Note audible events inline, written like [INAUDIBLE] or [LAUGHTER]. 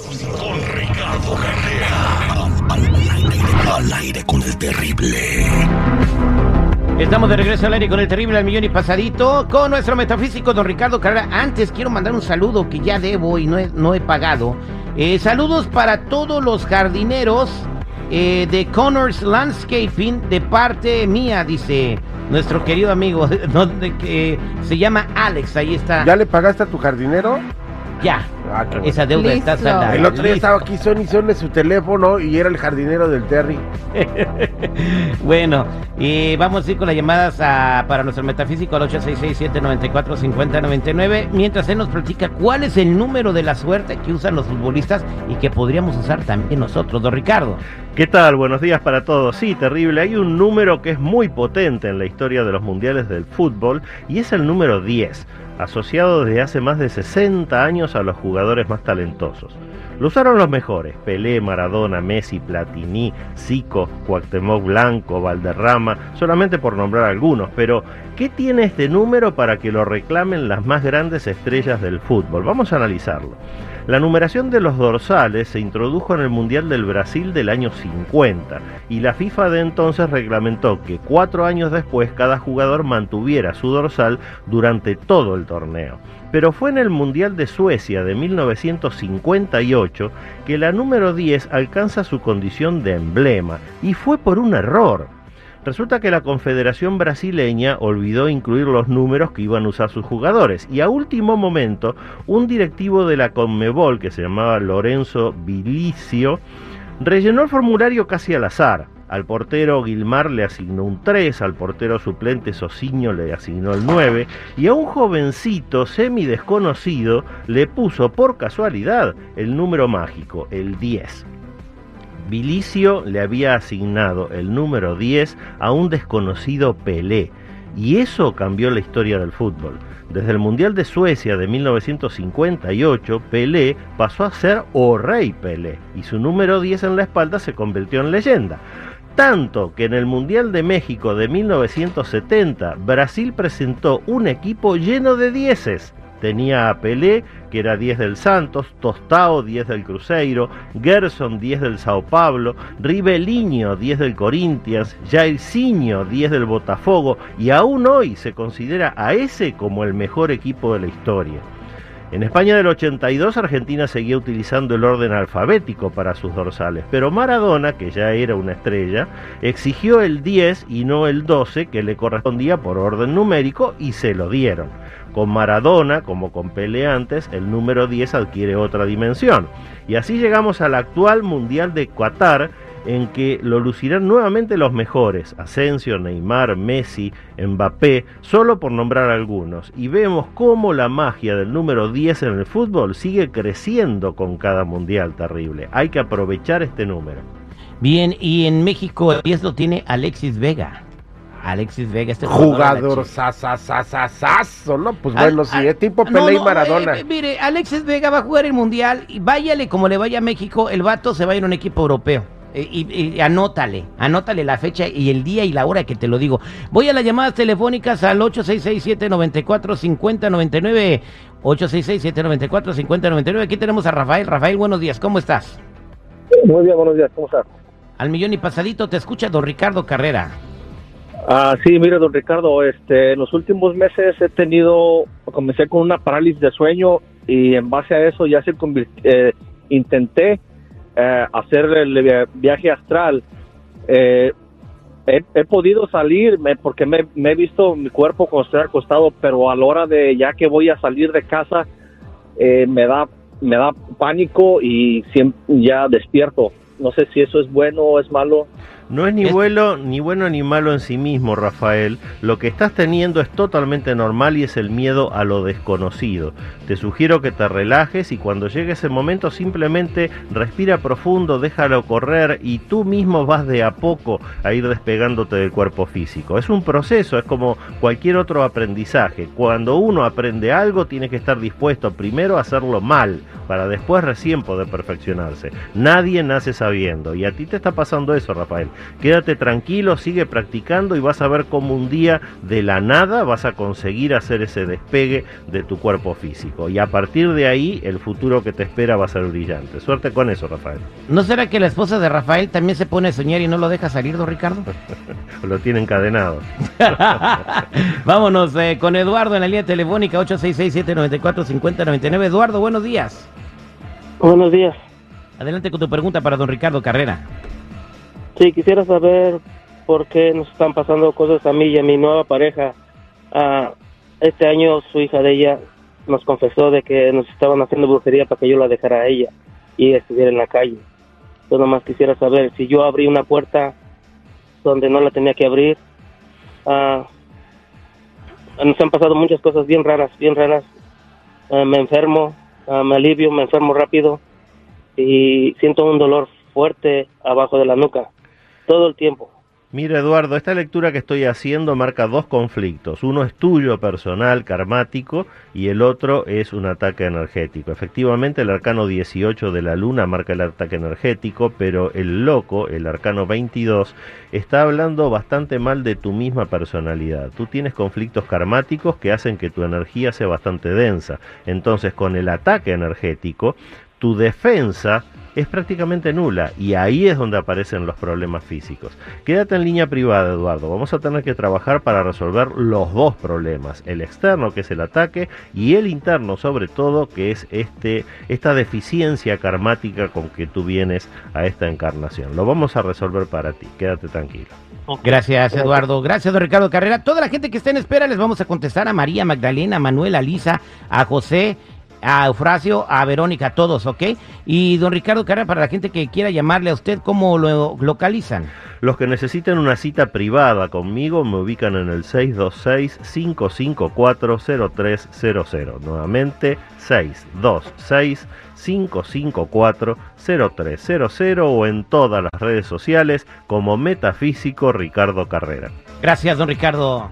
Con Ricardo Carrera. Al, aire, al aire con el terrible. Estamos de regreso al aire con el terrible al millón y pasadito con nuestro metafísico don Ricardo Carrera. Antes quiero mandar un saludo que ya debo y no he, no he pagado. Eh, saludos para todos los jardineros eh, de Connors Landscaping de parte mía, dice nuestro querido amigo, [LAUGHS] donde que se llama Alex. Ahí está. ¿Ya le pagaste a tu jardinero? Ya. Ah, bueno. Esa deuda está saldada. El otro día Listo. estaba aquí son y son su teléfono y era el jardinero del Terry. [LAUGHS] bueno, y vamos a ir con las llamadas a- para nuestro metafísico al 866-794-5099. Mientras él nos platica cuál es el número de la suerte que usan los futbolistas y que podríamos usar también nosotros, don Ricardo. ¿Qué tal? Buenos días para todos. Sí, terrible. Hay un número que es muy potente en la historia de los mundiales del fútbol y es el número 10, asociado desde hace más de 60 años a los jugadores más talentosos. Lo usaron los mejores, Pelé, Maradona, Messi, Platini, Zico, Cuauhtémoc Blanco, Valderrama, solamente por nombrar algunos, pero ¿qué tiene este número para que lo reclamen las más grandes estrellas del fútbol? Vamos a analizarlo. La numeración de los dorsales se introdujo en el Mundial del Brasil del año 50 y la FIFA de entonces reglamentó que cuatro años después cada jugador mantuviera su dorsal durante todo el torneo. Pero fue en el Mundial de Suecia de 1958 que la número 10 alcanza su condición de emblema y fue por un error. Resulta que la Confederación Brasileña olvidó incluir los números que iban a usar sus jugadores y a último momento un directivo de la Conmebol que se llamaba Lorenzo Bilicio rellenó el formulario casi al azar. Al portero Guilmar le asignó un 3, al portero suplente Sociño le asignó el 9 y a un jovencito semi desconocido le puso por casualidad el número mágico, el 10. Bilicio le había asignado el número 10 a un desconocido Pelé, y eso cambió la historia del fútbol. Desde el Mundial de Suecia de 1958, Pelé pasó a ser O Rey Pelé, y su número 10 en la espalda se convirtió en leyenda. Tanto que en el Mundial de México de 1970, Brasil presentó un equipo lleno de dieces. Tenía a Pelé, que era 10 del Santos, Tostao 10 del Cruzeiro, Gerson 10 del Sao Paulo, Ribeliño 10 del Corinthians, Jairzinho 10 del Botafogo y aún hoy se considera a ese como el mejor equipo de la historia. En España del 82 Argentina seguía utilizando el orden alfabético para sus dorsales, pero Maradona, que ya era una estrella, exigió el 10 y no el 12 que le correspondía por orden numérico y se lo dieron. Con Maradona, como con Pelé antes, el número 10 adquiere otra dimensión. Y así llegamos al actual Mundial de Qatar, en que lo lucirán nuevamente los mejores, Asensio, Neymar, Messi, Mbappé, solo por nombrar algunos, y vemos cómo la magia del número 10 en el fútbol sigue creciendo con cada mundial terrible. Hay que aprovechar este número. Bien, y en México el 10 lo tiene Alexis Vega. Alexis Vega, este Jugador de la Chi- sasasasasazo, ¿no? Pues Al- bueno, sí, al- es tipo No, Pelé y Maradona. eh, mire, Alexis Vega va a jugar el mundial y váyale como le vaya a México, el vato se va a ir a un equipo europeo. Eh, y, y anótale, anótale la fecha y el día y la hora que te lo digo. Voy a las llamadas telefónicas al 866-794-5099. 866-794-5099. Aquí tenemos a Rafael. Rafael, buenos días, ¿cómo estás? Muy bien, buenos días, ¿cómo estás? Al millón y pasadito te escucha don Ricardo Carrera. Ah, sí, mire, don Ricardo, este, en los últimos meses he tenido, comencé con una parálisis de sueño y en base a eso ya se eh, intenté eh, hacer el via- viaje astral. Eh, he, podido salir porque me, me he visto mi cuerpo cuando estoy acostado, pero a la hora de ya que voy a salir de casa eh, me da me da pánico y ya despierto. No sé si eso es bueno o es malo. No es ni Es- bueno, ni bueno ni malo en sí mismo, Rafael. Lo que estás teniendo es totalmente normal y es el miedo a lo desconocido. Te sugiero que te relajes y cuando llegue ese momento simplemente respira profundo, déjalo correr y tú mismo vas de a poco a ir despegándote del cuerpo físico. Es un proceso, es como cualquier otro aprendizaje. Cuando uno aprende algo tiene que estar dispuesto primero a hacerlo mal para después recién poder perfeccionarse. Nadie nace sabiendo y a ti te está pasando eso, Rafael. Quédate tranquilo, sigue practicando y vas a ver cómo un día de la nada vas a conseguir hacer ese despegue de tu cuerpo físico. Y a partir de ahí el futuro que te espera va a ser brillante. Suerte con eso, Rafael. ¿No será que la esposa de Rafael también se pone a soñar y no lo deja salir, don Ricardo? [LAUGHS] Lo tiene encadenado. [LAUGHS] Vámonos eh, con Eduardo en la línea telefónica 866-794-5099. Eduardo, buenos días. Buenos días. Adelante con tu pregunta para don Ricardo Carrera. Sí, quisiera saber por qué nos están pasando cosas a mí y a mi nueva pareja. Ah, este año su hija de ella nos confesó de que nos estaban haciendo brujería para que yo la dejara a ella y estuviera en la calle. Yo nomás quisiera saber si yo abrí una puerta donde no la tenía que abrir. Ah, nos han pasado muchas cosas bien raras, bien raras. Ah, me enfermo, ah, me alivio, me enfermo rápido y siento un dolor fuerte abajo de la nuca todo el tiempo. Mira, Eduardo, esta lectura que estoy haciendo marca dos conflictos. Uno es tuyo personal, karmático, y el otro es un ataque energético. Efectivamente, el arcano 18 de la luna marca el ataque energético, pero el loco, el arcano 22, está hablando bastante mal de tu misma personalidad. Tú tienes conflictos karmáticos que hacen que tu energía sea bastante densa. Entonces, con el ataque energético, tu defensa es prácticamente nula y ahí es donde aparecen los problemas físicos. Quédate en línea privada, Eduardo. Vamos a tener que trabajar para resolver los dos problemas, el externo que es el ataque y el interno sobre todo que es este esta deficiencia karmática con que tú vienes a esta encarnación. Lo vamos a resolver para ti. Quédate tranquilo. Gracias, Eduardo. Gracias, don Ricardo Carrera. Toda la gente que está en espera les vamos a contestar a María, Magdalena, a Manuel, a Lisa, a José, a Eufrasio, a Verónica, a todos, ¿ok? Y don Ricardo Carrera, para la gente que quiera llamarle a usted, ¿cómo lo localizan? Los que necesiten una cita privada conmigo me ubican en el 626-554-0300. Nuevamente, 626-554-0300 o en todas las redes sociales como Metafísico Ricardo Carrera. Gracias, don Ricardo.